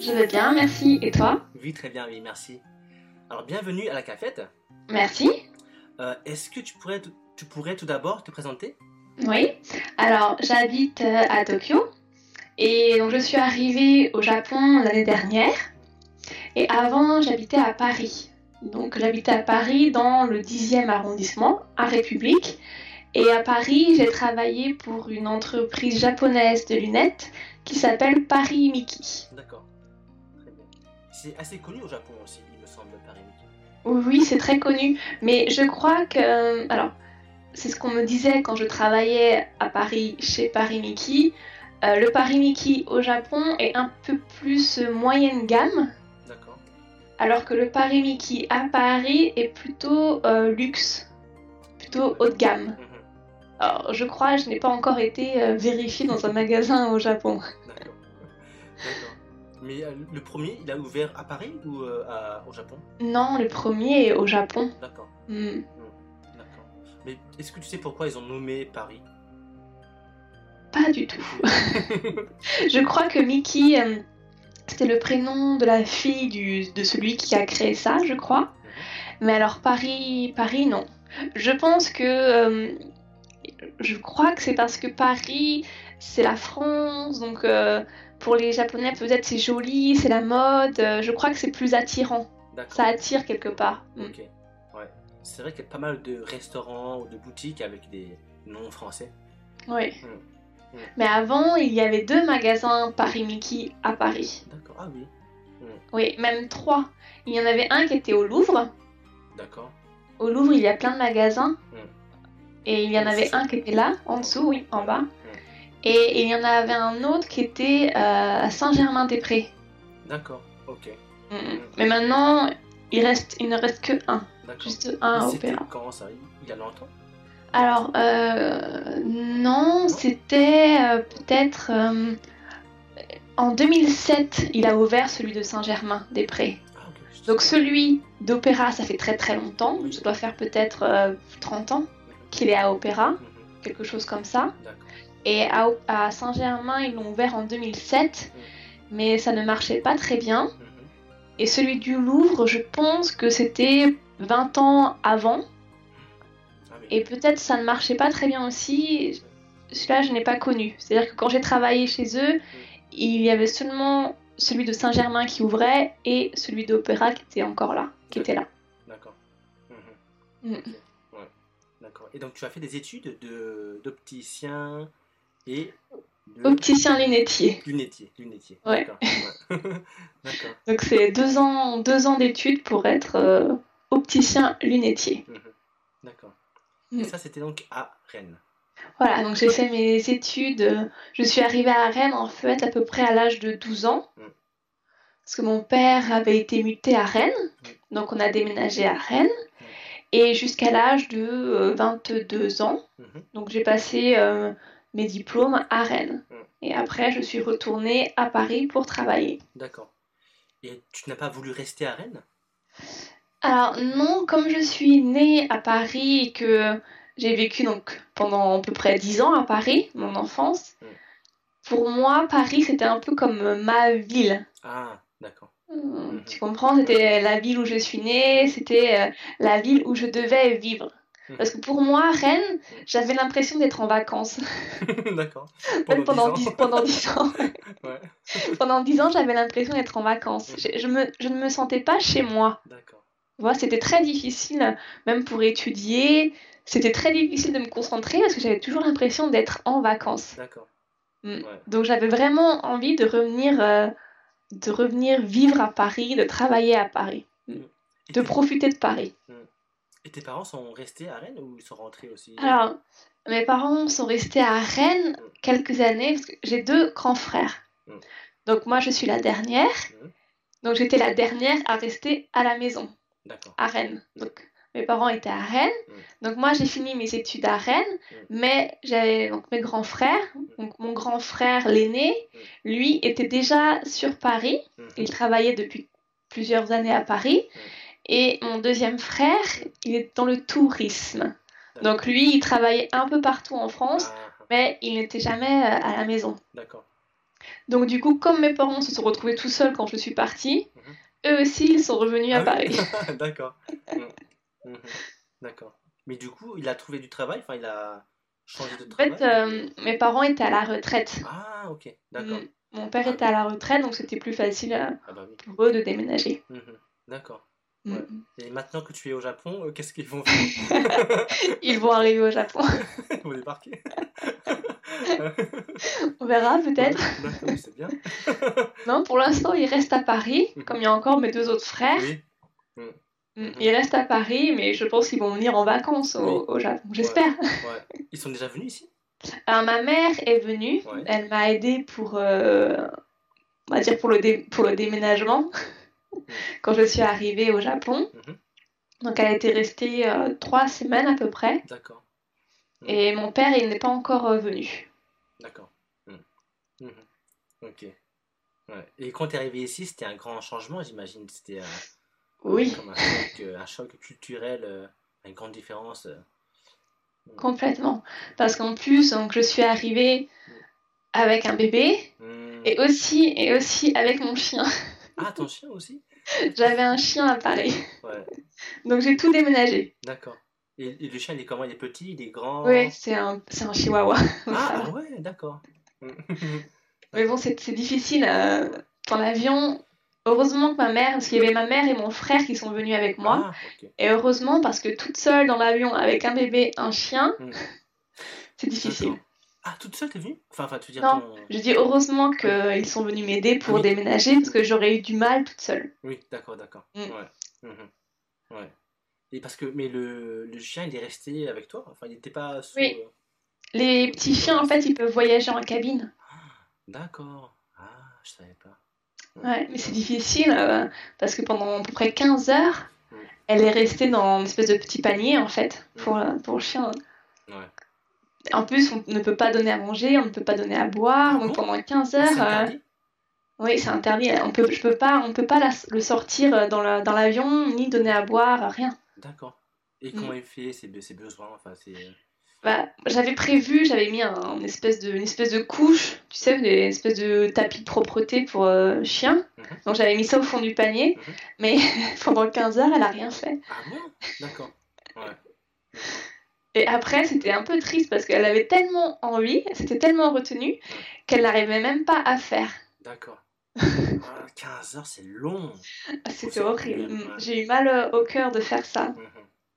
je vais bien, merci. Et toi Oui, très bien, oui, merci. Alors, bienvenue à la cafette. Merci. Euh, Est-ce que tu pourrais, tu pourrais tout d'abord te présenter? Oui. Alors, j'habite euh, à Tokyo et donc je suis arrivée au Japon l'année dernière. Et avant, j'habitais à Paris. Donc, j'habitais à Paris dans le 10e arrondissement, à République. Et à Paris, j'ai travaillé pour une entreprise japonaise de lunettes qui s'appelle Paris Miki. D'accord. C'est assez connu au Japon aussi, il me semble, Paris Miki. Oui, c'est très connu, mais je crois que... Alors, c'est ce qu'on me disait quand je travaillais à Paris chez Paris Miki. Euh, le Paris Miki au Japon est un peu plus moyenne gamme, D'accord. alors que le Paris Miki à Paris est plutôt euh, luxe, plutôt haut de gamme. Mhm. Alors, je crois, je n'ai pas encore été euh, vérifiée dans un magasin au Japon. D'accord. D'accord. Mais euh, le premier, il a ouvert à Paris ou euh, à- au Japon? Non, le premier est au Japon. D'accord. Hmm. D'accord. Mais est-ce que tu sais pourquoi ils ont nommé Paris? Pas du tout. Je crois que Mickey, euh, c'était le prénom de la fille du- de celui qui a créé ça, je crois. Mais alors Paris, Paris, non. Je pense que, je crois que c'est parce que Paris, c'est la France, donc euh, pour les Japonais peut-être c'est joli, c'est la mode. euh, je crois que c'est plus attirant. Ça attire quelque part. Mm. Ok. Ouais. C'est vrai qu'il y a pas mal de restaurants ou de boutiques avec des noms français. Oui. Mm. Mm. Mais avant, il y avait deux magasins Paris Mickey à Paris. D'accord. Ah oui. Oui, même trois. Il y en avait un qui était au Louvre. D'accord. Au Louvre, il y a plein de magasins. Mm. Et il y en avait un qui était là, en dessous, oui, en bas. Et il y en avait un autre qui était euh, à Saint-Germain-des-Prés. D'accord. Ok. Mm. Mais maintenant, il, reste, il ne reste que un. Juste un à Opéra. quand ça Il y a longtemps? Alors, euh, non, c'était euh, peut-être en 2007, il a ouvert celui de Saint-Germain-des-Prés. Ah. Donc celui d'Opéra, ça fait très très longtemps. Ça doit faire peut-être euh, 30 ans qu'il est à Opéra, quelque chose comme ça. Et à, à Saint-Germain, ils l'ont ouvert en 2007, mais ça ne marchait pas très bien. Mhm. Et celui du Louvre, je pense que c'était 20 ans avant. Ah. Et peut-être ça ne marchait pas très bien aussi. Celui-là, je n'ai pas connu. C'est-à-dire que quand j'ai travaillé chez eux, il y avait seulement celui de Saint-Germain qui ouvrait et celui d'Opéra qui était encore là, qui était là. D'accord. D'accord. Et donc tu as fait des études de d'opticien et de Opticien lunetier. lunetier. Lunetier. Ouais. D'accord. Ouais. D'accord. Donc c'est deux ans, deux ans d'études pour être euh, opticien lunetier. Mhm. D'accord. Mm. Et ça c'était donc à Rennes. Voilà, donc j'ai fait mes études. euh, Je suis arrivée à Rennes en fait à peu près à l'âge de 12 ans. Mm. Parce que mon père avait été muté à Rennes. Donc on a déménagé à Rennes. Et jusqu'à l'âge de euh, 22 ans. Mhm. Donc j'ai passé euh, mes diplômes à Rennes. Mm. Et après je suis retournée à Paris pour travailler. D'accord. Et tu n'as pas voulu rester à Rennes? Alors non, comme je suis née à Paris et que j'ai vécu donc pendant à peu près 10 ans à Paris, mon enfance, Mm. pour moi Paris c'était un peu comme euh, ma ville. Ah, d'accord. Mhm. Tu comprends, c'était la ville où je suis née, c'était euh, la ville où je devais vivre. Mhm. Parce que pour moi, Rennes, j'avais l'impression d'être en vacances. d'accord. Pendant 10 10, ans. pendant 10 ans. Ouais. pendant 10 ans, j'avais l'impression d'être en vacances. Je, je me, je ne me sentais pas chez moi. D'accord. Vois, c'était très difficile, même pour étudier. C'était très difficile de me concentrer parce que j'avais toujours l'impression d'être en vacances. D'accord. Mm. Ouais. Donc j'avais vraiment envie de revenir, euh, de revenir vivre à Paris, de travailler à Paris, Et de profiter de Paris. Et tes parents sont restés à Rennes ou ils sont rentrés aussi? Alors, mes parents sont restés à Rennes quelques années parce que j'ai deux grands frères. Mm. Donc moi, je suis la dernière. Mm. Donc j'étais la dernière à rester à la maison, à Rennes. Donc mes parents étaient à Rennes. Mm. Donc moi j'ai fini mes études à Rennes, mais j'avais donc mes grands frères. Donc mon grand frère, l'aîné, lui était déjà sur Paris. Mhm. Il travaillait depuis plusieurs années à Paris. Et mon deuxième frère, il est dans le tourisme. Donc lui, il travaillait un peu partout en France, Ah, mais il n'était jamais euh, à la maison. D'accord. Donc du coup, comme mes parents se sont retrouvés tout seuls quand je suis partie, Mhm. eux aussi, ils sont revenus à Ah. Paris. D'accord. Mm. Mhm. D'accord. Mais du coup, il a trouvé du travail, enfin, il a changé de En travail. fait, euh, mes parents étaient à la retraite. Ah, ok. D'accord. Mm. Mon père Ah était à la retraite, donc c'était plus facile euh, Ah bah oui. pour eux de déménager. Mhm. D'accord. Mm. Ouais. Et maintenant que tu es au Japon, euh, qu'est-ce qu'ils vont faire? Ils vont arriver au Japon. Ils vont débarquer On verra peut-être. Oui, c'est bien. Non, pour l'instant, ils restent à Paris, Mhm. comme il y a encore mes deux autres frères. Oui. Mm. Ils restent à Paris, mais je pense qu'ils vont venir en vacances au, Japon. J'espère. Ouais. Ils sont déjà venus ici? Alors, ma mère est venue. Ouais. Elle m'a aidée pour, euh, on va dire pour le, dé- pour le déménagement quand je suis arrivée au Japon. Mhm. Donc, elle était restée euh, trois semaines à peu près. D'accord. Et mon père, il n'est pas encore euh, venu. D'accord. Mhm. Mhm. Ok. Et quand tu es arrivé ici, c'était un grand changement, j'imagine. C'était Oui, comme un choc, euh, un choc culturel, euh, une grande différence. euh. complètement. Parce qu'en plus, donc, je suis arrivée avec un bébé Mhm. et aussi, et aussi avec mon chien. Ah, ton chien aussi? J'avais un chien à Paris. Ouais, Donc, j'ai tout déménagé. d'accord. Et, et le chien, il est comment? Il est petit, il est grand? Oui, c'est un, un chihuahua. Ah, va. ouais, d'accord. Mais bon, c'est c'est difficile. euh, dans l'avion, heureusement que ma mère, parce qu'il y avait ma mère et mon frère qui sont venus avec moi. Ah. Et heureusement parce que toute seule dans l'avion avec un bébé, un chien, Mm. c'est difficile. Ah, toute seule, t'es venue? Enfin, enfin, tu veux dire Non. ton... Je dis heureusement qu'ils sont venus m'aider pour Oui. déménager parce que j'aurais eu du mal toute seule. Oui, d'accord, d'accord. Mm. Ouais. Mhm. Ouais. Et parce que, mais le, le chien, il est resté avec toi? Enfin, il n'était pas sous... Oui. Les petits chiens, en fait, ils peuvent voyager en cabine. D'accord. Ah, je savais pas. Ouais, mais c'est difficile euh, parce que pendant à peu près 15 heures, Mm. elle est restée dans une espèce de petit panier en fait pour, euh, pour le chien. Ouais. En plus, on ne peut pas donner à manger, on ne peut pas donner à boire. Ah donc pendant 15 C'est heures, euh, interdit oui, c'est interdit. On peut, je peux pas, on peut pas la- le sortir dans la- dans l'avion ni donner à boire, rien. D'accord. Et Mm. comment il fait ses, ses besoins Enfin. Bah, j'avais prévu, j'avais mis un, une, espèce de, une espèce de couche, tu sais, une espèce de tapis de propreté pour euh, chien. Mhm. Donc j'avais mis ça au fond du panier, Mhm. mais pendant 15 heures, elle a rien fait. Ah bon? D'accord. Ouais. Et après, c'était un peu triste parce qu'elle avait tellement envie, elle s'était tellement retenue qu'elle n'arrivait même pas à faire. D'accord. Ah, 15 heures, c'est long. C'était c'est horrible. J'ai eu mal euh, au cœur de faire ça. Mhm.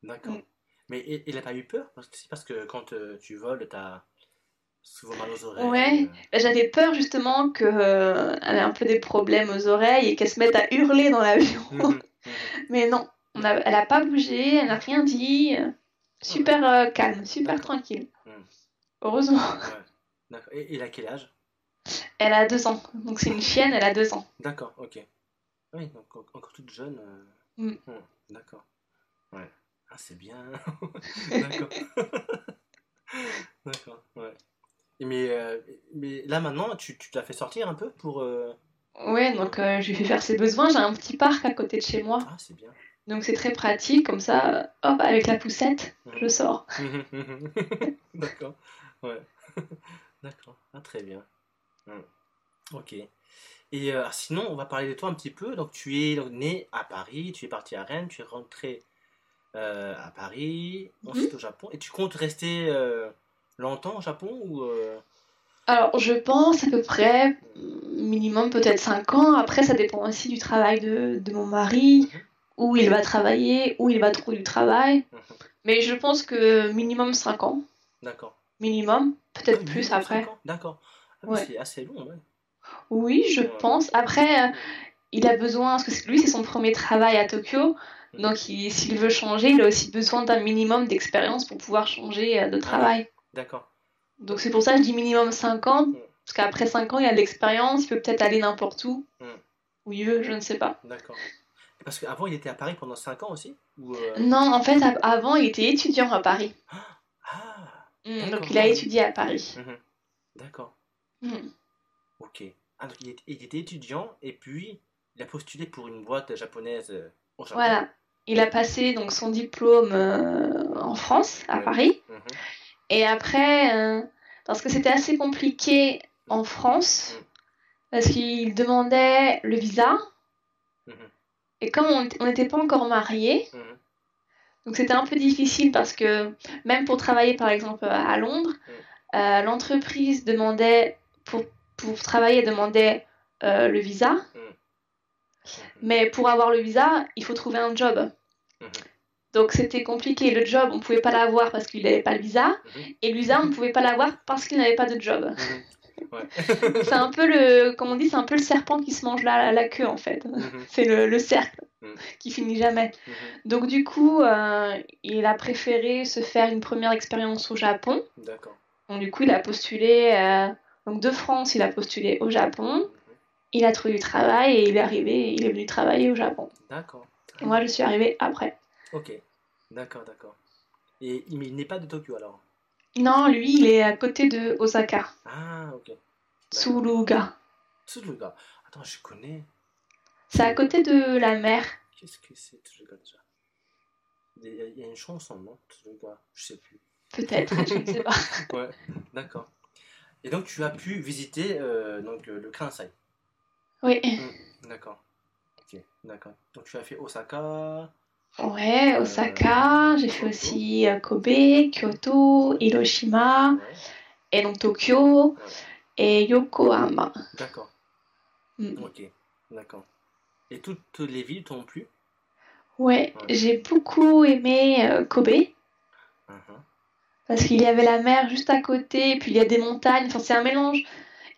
D'accord. Mm. Mais il il a pas eu peur? Parce que c'est parce que quand euh, tu voles, t'as souvent mal aux oreilles. Ouais. euh. Bah, J'avais peur justement qu'elle ait un peu des problèmes aux oreilles et qu'elle se mette à hurler dans l'avion. Mhm. Mhm. Mais non, on a- elle n'a pas bougé, elle n'a rien dit. euh, Super euh, calme, super tranquille. Mm. Heureusement. Ouais. Et il a quel âge? Elle a deux ans. Donc c'est une chienne, elle a deux ans. D'accord, ok. Oui, donc en- encore toute jeune. euh, Mm. hmm, D'accord. Ouais. Ah, c'est bien. D'accord. D'accord, ouais. Mais, euh, mais là maintenant, tu, tu l'as fait sortir un peu pour. euh, Ouais, donc euh, je lui fais faire ses besoins. J'ai un petit parc à côté de chez moi. Ah, c'est bien. Donc c'est très pratique. Comme ça, hop, avec la poussette, je sors. D'accord. Ouais. D'accord. Ah, très bien. Hmm. Ok. Et euh, sinon, on va parler de toi un petit peu. Donc, tu es né à Paris, tu es parti à Rennes, tu es rentré euh, à Paris, ensuite au Japon. Et tu comptes rester euh, longtemps au Japon ou euh, Alors je pense à peu près mm, minimum peut-être 5 ans. Après, ça dépend aussi du travail de, de mon mari, Mhm. où il va travailler, où il va trouver du travail. Mhm. Mais je pense que minimum 5 ans. D'accord. Minimum, peut-être Ah, plus après. D'accord. Ah Ouais. c'est assez long, ouais. Oui, je pense. Après, il a besoin, parce que lui, c'est son premier travail à Tokyo. Donc, il- s'il veut changer, il a aussi besoin d'un minimum d'expérience pour pouvoir changer euh, de travail. D'accord. Donc, c'est pour ça que je dis minimum 5 ans. Mhm. Parce qu'après 5 ans, il a de l'expérience, il peut peut-être aller n'importe où. Mhm. Ou il veut, je ne sais pas. D'accord. Parce qu'avant, il était à Paris pendant 5 ans aussi ou, euh, Non, en fait, av- avant, il était étudiant à Paris. Ah, Mm, D'accord. donc il a étudié à Paris. mhm. d'accord. Mm. Ok. Ah, donc il était, il était étudiant et puis il a postulé pour une boîte japonaise euh, au Japon. Voilà. Il a passé donc son diplôme euh, en France, à Ouais. Paris. Mhm. Et après, euh, parce que c'était assez compliqué en France, Mm. parce qu'il demandait le visa. Mhm. Et comme on n'était pas encore mariés, Mhm. donc c'était un peu difficile parce que même pour travailler par exemple à Londres, euh, l'entreprise demandait, pour, pour travailler, demandait le visa. Mais pour avoir le visa, il faut trouver un job. Mhm. Donc c'était compliqué. Le job, on pouvait pas l'avoir parce qu'il n'avait pas le visa. Mhm. Et le visa, on ne pouvait pas l'avoir parce qu'il n'avait pas de job. Mhm. Ouais. C'est un peu le, comme on dit, c'est un peu le serpent qui se mange la, la queue en fait. C'est le, le cercle qui finit jamais. Donc du coup, euh, il a préféré se faire une première expérience au Japon. D'accord. Donc du coup, il a postulé, euh, donc de France, il a postulé au Japon. Il a trouvé du travail et il est arrivé, il est venu travailler au Japon. D'accord. Moi, je suis arrivée après. Ok. D'accord, d'accord. Et il n'est pas de Tokyo alors? Non, lui, il est à côté de Osaka, Ah, ok. Tsuruga. Tsuruga. Attends, je connais. C'est à côté de la mer. Qu'est-ce que c'est Tsuruga déjà? Il y, a, une chanson, non? Tsuruga Je sais plus. Peut-être, je ne sais pas. Ouais, d'accord. Et donc tu as pu visiter euh, donc, euh, le Kansai. Oui. D'accord. Ok, d'accord. Donc tu as fait Osaka. Ouais, Osaka, j'ai fait aussi euh, Kobe, Kyoto, Hiroshima, Ouais, et donc Tokyo, et Yokohama. d'accord. Mm. Ok, d'accord. Et toutes les villes t'ont plu? Ouais, Ouais. j'ai beaucoup aimé euh, Kobe, Mhm. parce qu'il y avait la mer juste à côté, puis il y a des montagnes, enfin c'est un mélange.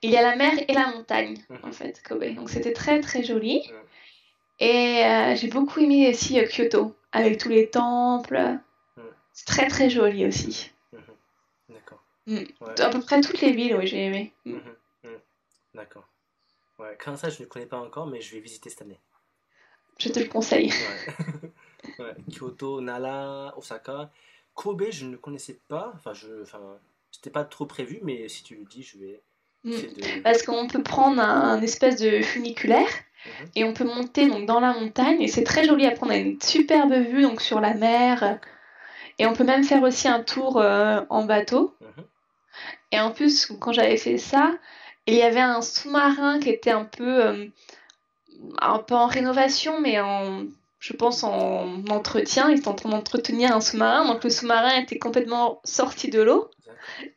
Il y a la mer et la montagne, en Mhm. fait, Kobe. Donc c'était très très joli. Et euh, j'ai beaucoup aimé aussi euh, Kyoto, avec tous les temples. C'est très très joli aussi. Mhm. D'accord. Mm. Ouais. À peu près toutes les villes, oui, j'ai aimé. Mm. Mhm. Mhm. D'accord. Ouais, Kansai, je ne connais pas encore, mais je vais visiter cette année. Je te le conseille. Ouais. Ouais, Kyoto, Nara, Osaka. Kobe, je ne connaissais pas. Enfin, je, enfin, c'était pas trop prévu, mais si tu le dis, je vais Mm. Parce qu'on peut prendre un, un espèce de funiculaire Mhm. et on peut monter donc dans la montagne et c'est très joli à prendre. On a une superbe vue donc sur la mer et on peut même faire aussi un tour euh, en bateau. Mhm. Et en plus, quand j'avais fait ça, il y avait un sous-marin qui était un peu, euh, un peu en rénovation, mais en, je pense en entretien. Ils étaient en train d'entretenir un sous-marin. Donc le sous-marin était complètement sorti de l'eau.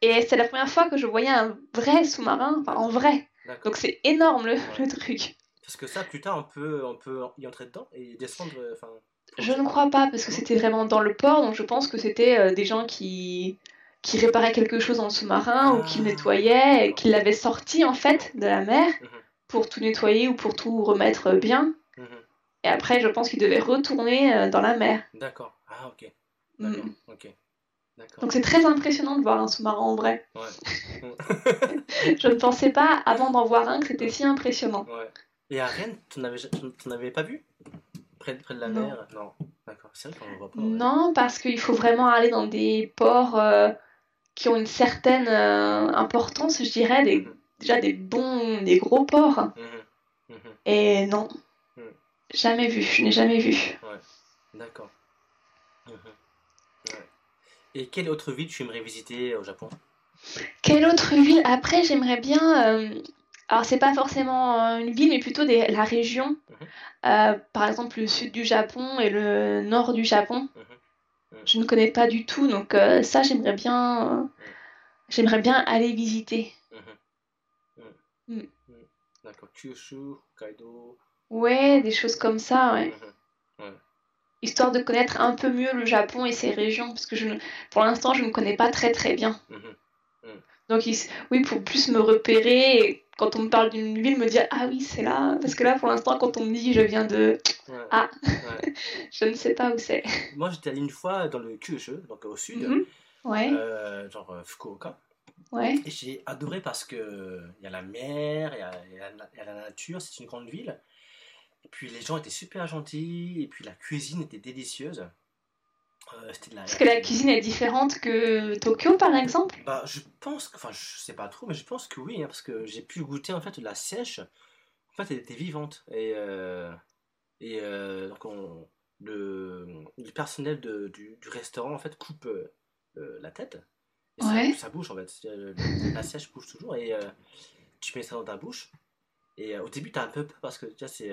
Et c'est la première fois que je voyais un vrai sous-marin, enfin en vrai. Donc c'est énorme le, le truc. Parce que ça, plus tard, on peut, on peut y entrer dedans et descendre. euh, Enfin. Je ne crois pas parce que c'était vraiment dans le port, donc je pense que c'était euh, des gens qui qui réparaient quelque chose dans le sous-marin ou qui Ah. nettoyaient et qui l'avaient sorti en fait de la mer Mhm. pour tout nettoyer ou pour tout remettre bien. Mhm. Et après, je pense qu'ils devaient retourner euh, dans la mer. D'accord. Ah, ok. Mm. D'accord. Ok. D'accord. Donc c'est très impressionnant de voir un sous-marin en vrai. Ouais. Je ne pensais pas avant d'en voir un que c'était si impressionnant. ouais. Et à Rennes, tu n'avais, pas vu? Près, près de la Non. mer? Non. D'accord. C'est vrai qu'on ne voit pas. Non, parce qu'il faut vraiment aller dans des ports euh, qui ont une certaine euh, importance, je dirais, des, Mhm. déjà des bons, des gros ports. Mhm. Mhm. Et non. Jamais vu, je n'ai jamais vu. D'accord. Mhm. Ouais. Et quelle autre ville tu aimerais visiter au Japon? Quelle autre ville? Après, j'aimerais bien. euh, alors, c'est pas forcément euh, une ville, mais plutôt des, la région. Mhm. Euh, par exemple, le sud du Japon et le nord du Japon. Mhm. Je ne connais pas du tout, donc euh, ça, j'aimerais bien. j'aimerais bien aller visiter. Mm. Mm. D'accord. Kyushu, Hokkaido. Ouais, des choses comme ça, ouais. Mhm. Ouais. Histoire de connaître un peu mieux le Japon et ses régions, parce que je pour l'instant, je ne connais pas très très bien. Mhm. Donc, il s- oui, pour plus me repérer, et quand on me parle d'une ville, me dire Ah oui, c'est là. Parce que là, pour l'instant, quand on me dit je viens de. Ouais. Ah. Je ne sais pas où c'est. Moi, j'étais allé une fois dans le Kyushu, donc au sud, Mhm. Ouais, euh, genre euh, Fukuoka. ouais. Et j'ai adoré parce que il y a la mer, y y il y a la nature, c'est une grande ville. Et puis les gens étaient super gentils, et puis la cuisine était délicieuse. Euh, c'était de la... Est-ce que la cuisine est différente que Tokyo, par exemple? Bah, je pense que, enfin, je sais pas trop, mais je pense que oui, hein, parce que j'ai pu goûter en fait de la sèche. En fait, elle était vivante et euh, et euh, donc on, le, le personnel de, du, du, restaurant en fait coupe la tête. Et ça, ça, bouge en fait. La sèche bouge toujours et tu mets ça dans ta bouche. Et au début, t'as un peu peur parce que tu c'est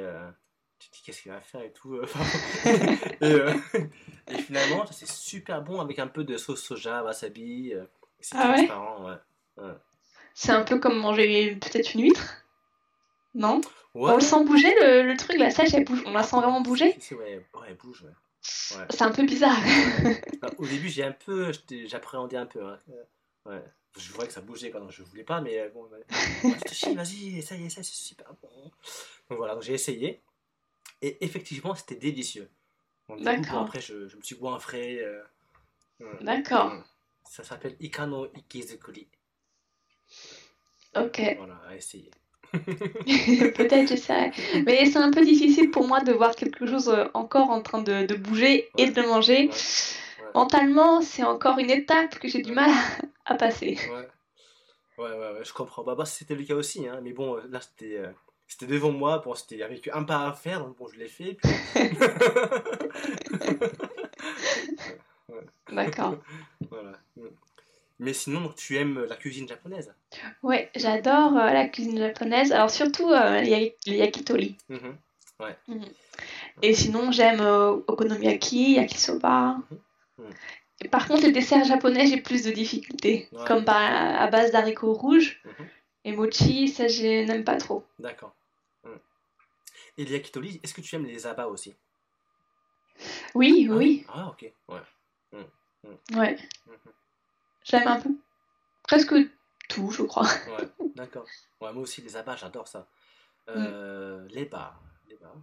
tu te dis qu'est-ce qu'il va faire et tout. Euh, euh, et, finalement, c'est super bon avec un peu de sauce soja, wasabi. Euh, c'est ah ouais. C'est un peu comme manger peut-être une huître Non? On le sent bouger le, le, truc, la sèche, elle bouge. On la sent vraiment bouger? Ouais, ouais, elle bouge. Ouais. C'est un peu bizarre. Bah, au début, j'ai un peu, j'appréhendais un peu. Hein. Ouais. Je voyais que ça bougeait quand je voulais pas, mais bon, vas-y, essaye, essaye, c'est super bon. Donc voilà, j'ai essayé. Et effectivement, c'était délicieux. D'accord. Après, je, je, me suis goinfré. Euh, D'accord. Ça s'appelle Ikano Ikizukuri. Ok. Voilà, à essayer. Peut-être j'essaierai. Mais c'est un peu difficile pour moi de voir quelque chose euh, encore en train de, de bouger et de manger. Mentalement, c'est encore une étape que j'ai du mal à passer. Ouais. Ouais, ouais, ouais, je comprends. Bah, bah c'était le cas aussi, hein. mais bon, là, c'était euh, c'était devant moi, bon, c'était avec un pas à faire, donc bon, je l'ai fait. D'accord. voilà. Mais sinon, tu aimes la cuisine japonaise? Ouais, j'adore euh, la cuisine japonaise. Alors surtout euh, le yakitori. Mm-hmm. Ouais. Mm-hmm. Et sinon, j'aime euh, okonomiyaki, yakisoba. Par contre, les desserts japonais, j'ai plus de difficultés. Comme à base d'haricots rouges. Et mochi, ça, je n'aime pas trop. D'accord. Et les yakitori, est-ce que tu aimes les abats aussi? Oui, ah oui. Ah, ok, ouais. Mmh, mmh. Ouais. Mmh, J'aime un peu. Presque tout, je crois. Ouais, d'accord. Ouais, moi aussi, les abats, j'adore ça. Euh, Les bas. Les bas.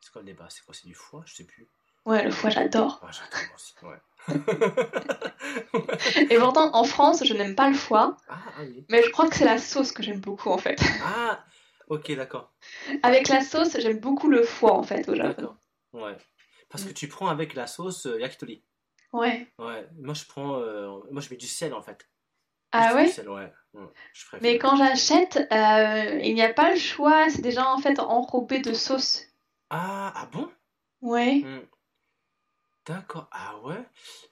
C'est quoi les bas? C'est quoi? C'est du foie? Je sais plus. Ouais, le foie, j'adore. Ouais, j'adore aussi, ouais. Et pourtant, en France, je n'aime pas le foie. Ah, ah oui. Mais je crois que c'est la sauce que j'aime beaucoup, en fait. Ah, Ok, d'accord. Avec la sauce, j'aime beaucoup le foie en fait au Japon. Ouais. Parce que tu prends avec la sauce euh, yakitori. Ouais. Ouais. Moi je prends, euh, moi je mets du sel en fait. Ah ouais. Sel, ouais. Mais quand j'achète, euh, il n'y a pas le choix. C'est déjà en fait enrobé de sauce. Ah, ah bon? Ouais. Hmm. D'accord. Ah ouais?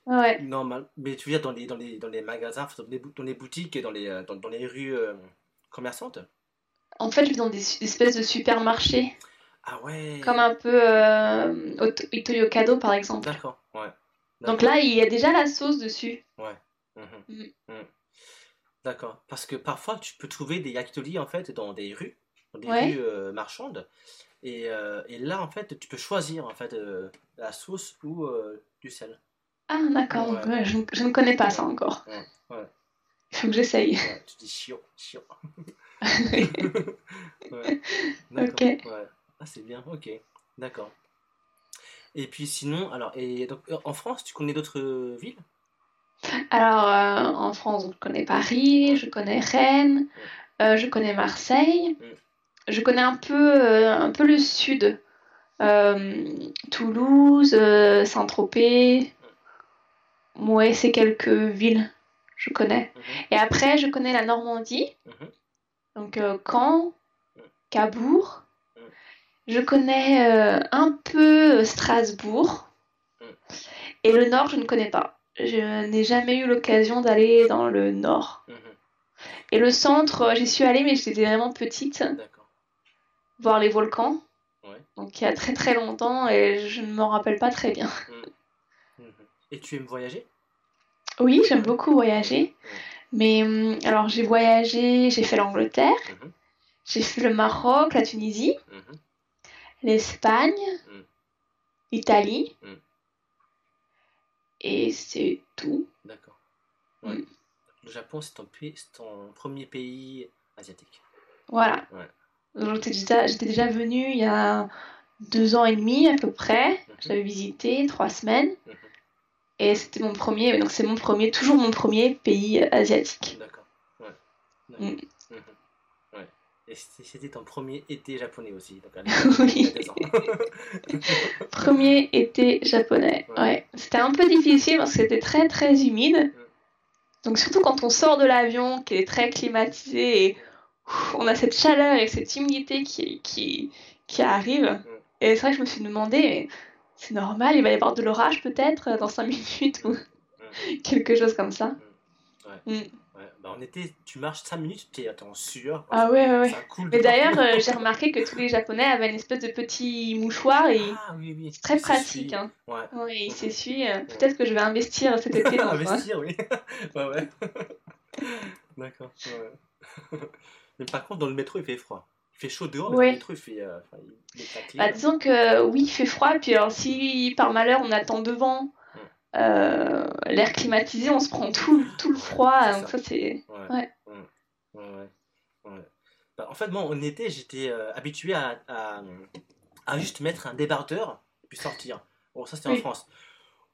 Ouais. Normal. Mais tu veux dire dans les dans les dans les magasins, dans les, dans les boutiques et dans les dans, dans les rues commerçantes? En fait, je vais dans des espèces de supermarchés. Ah ouais. Comme un peu euh, Itoyokado par exemple. D'accord, ouais. Donc là, il y a déjà la sauce dessus. Ouais. Mhm. Mm. Mm. D'accord. Parce que parfois, tu peux trouver des yakitori en fait dans des rues, dans des rues euh, marchandes. Et, euh, et, là, en fait, tu peux choisir en fait euh, la sauce ou du sel. Ah d'accord. je, je, ne connais pas ça encore. Ouais. Il faut que j'essaye. tu dis chiant, chiant. Ok. Ah, c'est bien, ok. D'accord. Et puis sinon, alors, et donc, euh, en France, tu connais d'autres euh, villes? Alors, euh, en France, je connais Paris, je connais Rennes, je connais Marseille, mm. Je connais un peu, un peu le sud. Toulouse, Saint-Tropez. Mm. Ouais, c'est quelques villes, je connais. Mm-hmm. Et après, je connais la Normandie. Mm-hmm. Donc euh, Caen, Cabourg. Je connais euh, un peu euh, Strasbourg. Et le nord, je ne connais pas. Je n'ai jamais eu l'occasion d'aller dans le nord. Et le centre, j'y suis allée, mais j'étais vraiment petite. Voir les volcans. Donc il y a très très longtemps et je ne m'en rappelle pas très bien. Et tu aimes voyager? Oui, j'aime beaucoup voyager. Mais hum, alors j'ai voyagé, j'ai fait l'Angleterre, mhm. j'ai fait le Maroc, la Tunisie, mhm. l'Espagne, mhm. l'Italie. Et c'est tout. D'accord. Le Japon, c'est ton, ton, premier pays asiatique. Voilà. J'étais déjà, déjà venue il y a deux ans et demi à peu près. J'avais visité trois semaines. Et c'était mon premier, donc c'est mon premier, toujours mon premier pays asiatique. D'accord. Ouais. Mm. Mhm. Et c'était ton premier été japonais aussi. Donc, Oui. Premier été japonais. Ouais. Ouais. C'était un peu difficile parce que c'était très très humide. Donc surtout quand on sort de l'avion, qui est très climatisé et on a cette chaleur et cette humidité qui, qui, qui arrive. Et c'est vrai que je me suis demandé, c'est normal, il va y avoir de l'orage peut-être dans 5 minutes ou quelque chose comme ça. Mm. Ouais, bah en été, tu marches 5 minutes, tu es en sueur. Ah ouais, ouais, ouais. Mais d'ailleurs, euh, j'ai remarqué que tous les Japonais avaient une espèce de petit mouchoir et Ah oui, oui. c'est très pratique. Hein. Ouais. Ouais, il s'essuie. euh, Peut-être que je vais investir cet été dans. Investir, oui. ouais, ouais. D'accord. Ouais. Mais par contre, dans le métro, il fait froid. Il fait chaud dehors, mais Ouais. dans le métro, il fait. euh, enfin, il. Bah, disons que oui, il fait froid, puis alors si par malheur on attend devant euh, l'air climatisé, on se prend tout, tout le froid, donc ça. ça c'est... Ouais. Bah, en fait, moi, en été, j'étais euh, habitué à, à, à juste mettre un débardeur puis sortir. Bon, ça, c'était en. France.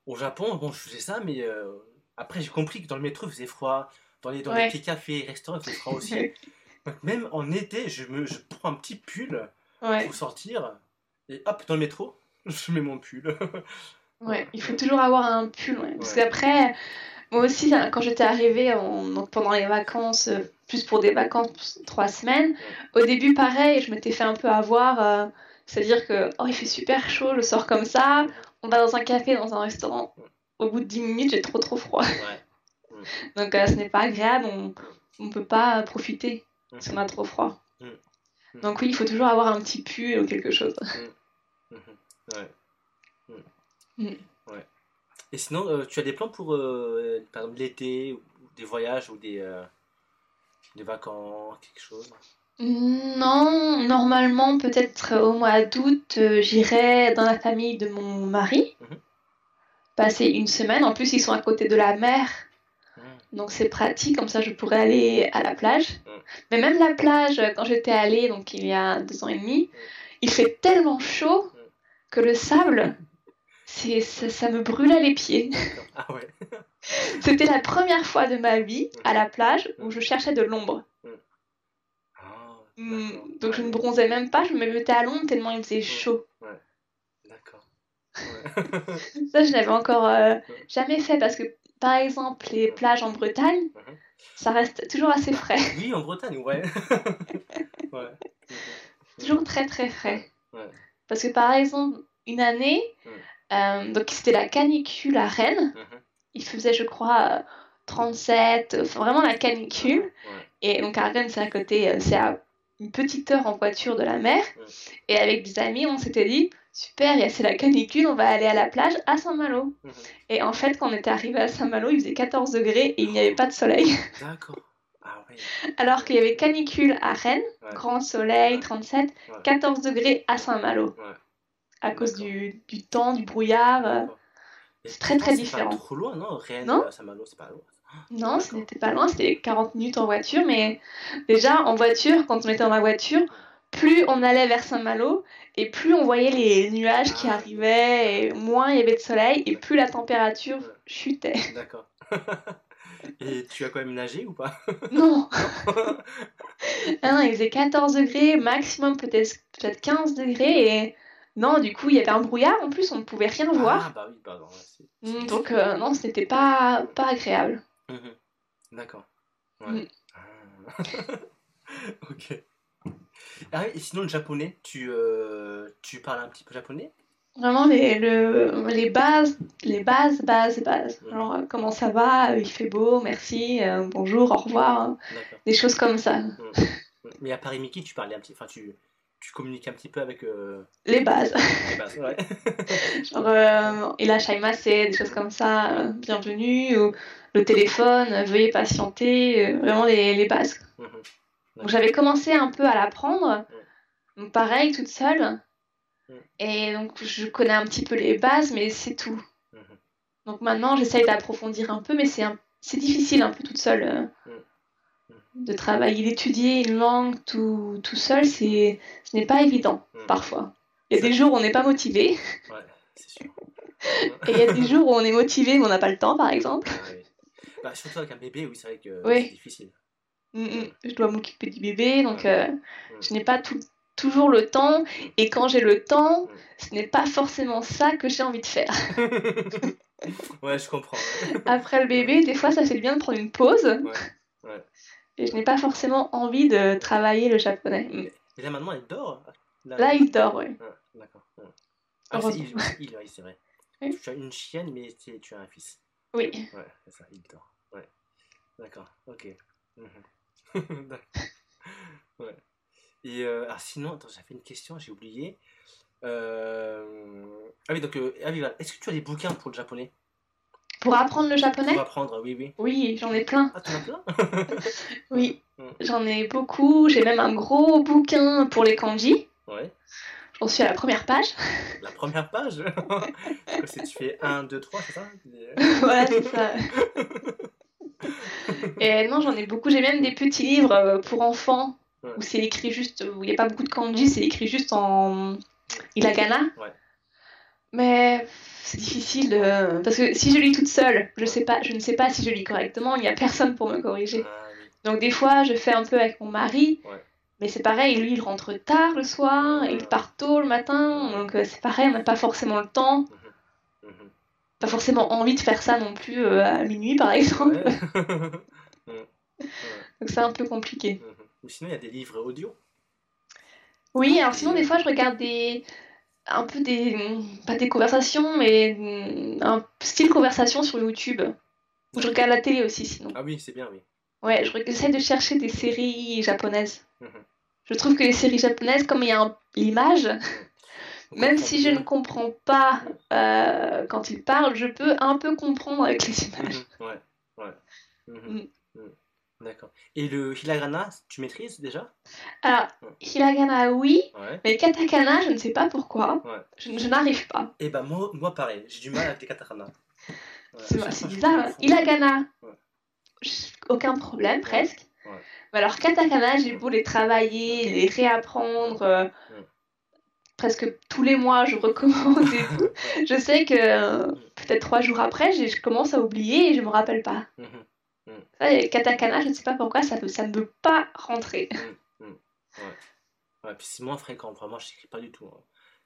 Au Japon, bon, je faisais ça, mais euh, après, j'ai compris que dans le métro, il faisait froid. Dans les, dans les petits cafés, restaurants, il faisait froid aussi. Même en été, je, me, je prends un petit pull Ouais, pour sortir. Et hop, dans le métro, je mets mon pull. ouais, il faut toujours avoir un pull, ouais. Parce qu'après, moi aussi, hein, quand j'étais arrivée donc pendant les vacances, euh, plus pour des vacances, trois semaines, au début, pareil, je m'étais fait un peu avoir, euh, c'est-à-dire que, oh, il fait super chaud, je sors comme ça, on va dans un café, dans un restaurant, au bout de 10 minutes, j'ai trop trop froid. Ouais. Donc euh, ce n'est pas agréable, on ne peut pas profiter si on a trop froid. Mhm. Donc oui, il faut toujours avoir un petit pull ou quelque chose. Ouais. Mhm. Mhm. Ouais. Et sinon, euh, tu as des plans pour, euh, par exemple, l'été, ou des voyages ou des, euh, des vacances, quelque chose? Non, normalement, peut-être au mois d'août, j'irai dans la famille de mon mari. Mhm. Passer une semaine. En plus, ils sont à côté de la mer. Donc c'est pratique, comme ça je pourrais aller à la plage. Mm. Mais même la plage, quand j'étais allée, donc il y a deux ans et demi, il fait tellement chaud Mm. que le sable, c'est, ça, ça me brûlait les pieds. D'accord. Ah ouais. C'était la première fois de ma vie à la plage où je cherchais de l'ombre. Ah, Mm, d'accord. Donc je ne bronzais même pas, je me mettais à l'ombre tellement il faisait chaud. D'accord. Ouais. Ça, je n'avais encore euh, jamais fait parce que, par exemple, les plages en Bretagne, Mhm. ça reste toujours assez frais. oui, en Bretagne, ouais. ouais. toujours très très frais. Ouais. Parce que par exemple, une année, euh, donc c'était la canicule à Rennes, Mhm. il faisait je crois euh, 37, enfin, vraiment la canicule. Ouais. Et donc à Rennes, c'est à côté, euh, c'est à une petite heure en voiture de la mer. Et avec des amis, on s'était dit, super, c'est la canicule, on va aller à la plage à Saint-Malo. Mhm. Et en fait, quand on était arrivé à Saint-Malo, il faisait 14 degrés et il n'y avait pas de soleil. D'accord. Ah. Alors qu'il y avait canicule à Rennes, Ouais. grand soleil, 37, Ouais. 14 degrés à Saint-Malo. À cause du, du temps, du brouillard. euh. C'est très, très c'est différent. Pas trop loin, non? Rennes, Non euh, Saint-Malo, c'est pas loin. Non, ce n'était pas loin, c'était 40 minutes en voiture, mais déjà en voiture, quand on était dans la voiture, plus on allait vers Saint-Malo et plus on voyait les nuages qui arrivaient et moins il y avait de soleil et plus la température chutait. D'accord. Et tu as quand même nagé ou pas? Non, non, il faisait 14 degrés, maximum peut-être peut-être 15 degrés et non, du coup il y avait un brouillard en plus, on ne pouvait rien voir. Ah bah oui, pardon. Mm, Donc euh, non, ce n'était pas, pas agréable. Mhm. D'accord. Ouais. Mm. Ah. ok. Ah oui, et sinon le japonais, tu, euh, tu parles un petit peu japonais? Vraiment les, le- les bases, les bases, bases, bases. Alors, euh, comment ça va? Il fait beau, merci, euh, bonjour, au revoir. hein. Des choses comme ça. Mais à Paris Mickey, tu parlais un petit, enfin tu, tu communiques un petit peu avec Les bases. les bases. Ouais. Genre, il a des choses comme ça, bienvenue, ou le téléphone, veuillez patienter, vraiment les, les bases. Mhm. Donc j'avais commencé un peu à l'apprendre, donc pareil, toute seule. Et donc je connais un petit peu les bases, mais c'est tout. Mhm. Donc maintenant j'essaye d'approfondir un peu, mais c'est un- c'est difficile un peu toute seule euh, Mm. de travailler, d'étudier une langue tout, tout seul, c'est, ce n'est pas évident Mhm. parfois. Il y a des jours où on n'est pas motivé, Ouais, c'est sûr. et il y a des jours où on est motivé mais on n'a pas le temps par exemple. Ah oui. Bah, surtout avec un bébé, oui, c'est vrai que Oui. c'est difficile. Mm, mm. Je dois m'occuper du bébé, donc euh, je n'ai pas tout- toujours le temps. Et quand j'ai le temps, ce n'est pas forcément ça que j'ai envie de faire. ouais, je comprends. Après le bébé, des fois, ça fait bien de prendre une pause. ouais. Et je n'ai pas forcément envie de travailler le japonais. Et là maintenant, elle dort Là, il dort, oui. Ah, D'accord. Ah, il, il, oui, c'est vrai. Oui. Tu as une chienne, mais tu as un fils. Oui. Ouais, c'est ça, il dort. Ouais. D'accord, ok. Mhm. ouais. Et euh, alors sinon, attends, j'avais une question, j'ai oublié. Euh... Ah oui, donc, euh, ah est-ce que tu as des bouquins pour le japonais? Pour apprendre le japonais? Pour apprendre, oui, oui. Oui, j'en ai plein. Ah, tu en as plein? Oui, j'en ai beaucoup. J'ai même un gros bouquin pour les kanji. Ouais. J'en suis à la première page. La première page? Tu fais 1, 2, 3, c'est ça? Voilà, c'est ça. Et non, j'en ai beaucoup. J'ai même des petits livres euh, pour enfants Ouais. où c'est écrit juste, où il n'y a pas beaucoup de kanji, c'est écrit juste en hiragana. Ouais. Mais c'est difficile de... parce que si je lis toute seule, je sais pas, je ne sais pas si je lis correctement. Il n'y a personne pour me corriger. Ah. Donc des fois, je fais un peu avec mon mari. Ouais. Mais c'est pareil, lui il rentre tard le soir, il part tôt le matin, donc euh, c'est pareil, on n'a pas forcément le temps, Mhm. Pas forcément envie de faire ça non plus euh, à minuit par exemple. Ouais. Mhm. Donc c'est un peu compliqué. Mhm. Mais sinon, il y a des livres audio. Oui, alors sinon des fois je regarde des un peu des pas des conversations mais mm, un style conversation sur YouTube. Ou je regarde la télé aussi sinon. Ah oui, c'est bien, oui. Ouais, j'essaie de chercher des séries japonaises. Mhm. Je trouve que les séries japonaises, comme il y a un- l'image, même si je ne comprends pas euh, quand ils parlent, je peux un peu comprendre avec les images. Mhm. Ouais, ouais. Mhm. Mm. Mhm. D'accord. Et le hiragana, tu maîtrises déjà? Alors, hiragana oui, Ouais. mais katakana, je ne sais pas pourquoi. Ouais. Je, je n'arrive pas. Et ben moi, moi pareil, j'ai du mal avec les katakana. Ouais, C'est bizarre. confonds. Hiragana, aucun problème presque. Mais alors katakana, j'ai beau les travailler, les réapprendre. euh. Presque tous les mois, je recommence et tout. Je sais que euh, peut-être trois jours après, je commence à oublier et je me rappelle pas. Mhm. Ça, les katakana, je ne sais pas pourquoi, ça, ça ne veut pas rentrer. Ouais, puis c'est moins fréquent. Vraiment, je n'écris pas du tout. hein.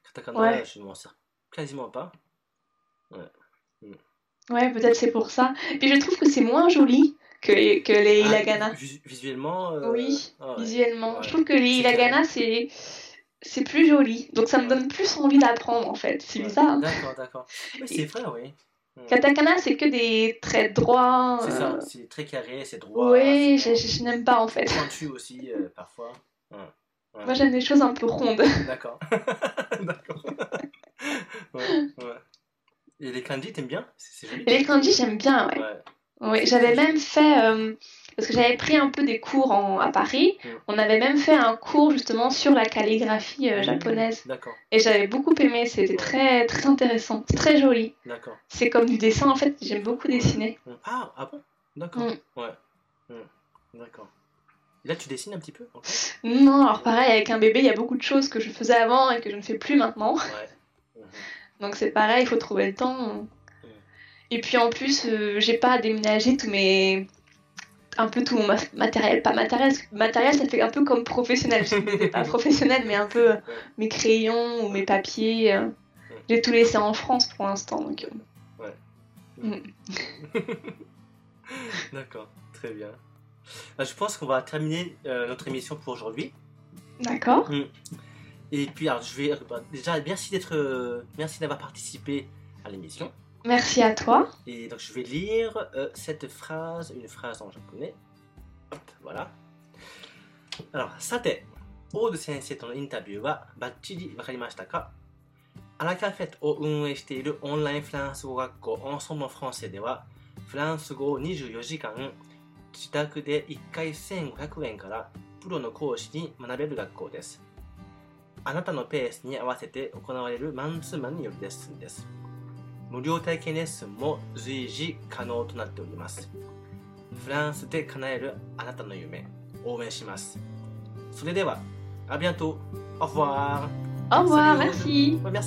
Katakana, Ouais. je m'en sers quasiment pas. Ouais, peut-être c'est pour ça. Puis je trouve que c'est moins joli que, que les Ah, hiragana. vis- visuellement euh, Oui, ah. Visuellement. Je trouve que les hiragana, c'est c'est plus joli. Donc ça me donne plus envie d'apprendre en fait. C'est bizarre. hein. D'accord, d'accord. Oui, c'est vrai, oui. Katakana, c'est que des traits droits. C'est euh, ça, c'est très carré, c'est droit. Oui, je, je- je n'aime pas en fait. pointu aussi euh, parfois. Ouais. Ouais. Moi j'aime des choses un peu rondes. D'accord. D'accord. ouais, ouais. Et les kanji, t'aimes bien? Joli. Les kanji, j'aime bien, ouais. Ouais. Oui, j'avais même fait, euh, parce que j'avais pris un peu des cours en- à Paris, Mm. On avait même fait un cours justement sur la calligraphie euh, Mmh, japonaise. D'accord, Et j'avais beaucoup aimé, c'était très très intéressant, c'est très joli. d'accord. C'est comme du dessin en fait, j'aime beaucoup dessiner. Mm. Ah, ah bon? D'accord. Mm. Ouais. Mm. D'accord. Là, tu dessines un petit peu Non, alors pareil, avec un bébé, il y a beaucoup de choses que je faisais avant et que je ne fais plus maintenant. Ouais. Donc c'est pareil, il faut trouver le temps. Et puis en plus, euh, j'ai pas déménagé tous mes. Un peu tout mon ma- matériel. Pas matériel, parce que matériel ça fait un peu comme professionnel. Pas professionnel, mais un peu euh, mes crayons ou mes papiers. euh, J'ai tout laissé en France pour l'instant. Donc, euh, Mm. D'accord, très bien. Ah, Je pense qu'on va terminer euh, notre émission pour aujourd'hui. D'accord. Et puis, alors, je vais bah, déjà merci d'être, euh, merci d'avoir participé à l'émission. Merci à toi. Et donc, je vais lire euh, cette phrase, une phrase en japonais. Hop, voilà. Alors, さて、オード先生とのインタビューはバッチリわかりましたかアラカフェットを運営しているオンラインフランス語学校オンソンのフランセでは、フランス語を24時間、自宅で1回1500円からプロの講師に学べる学校です。あなたのペースに合わせて行われるマンツーマンによるレッスンです。無料体験レッスンも随時可能となっております。フランスで叶えるあなたの夢応援します。それではアビアントアフワーアフワーメッシーメ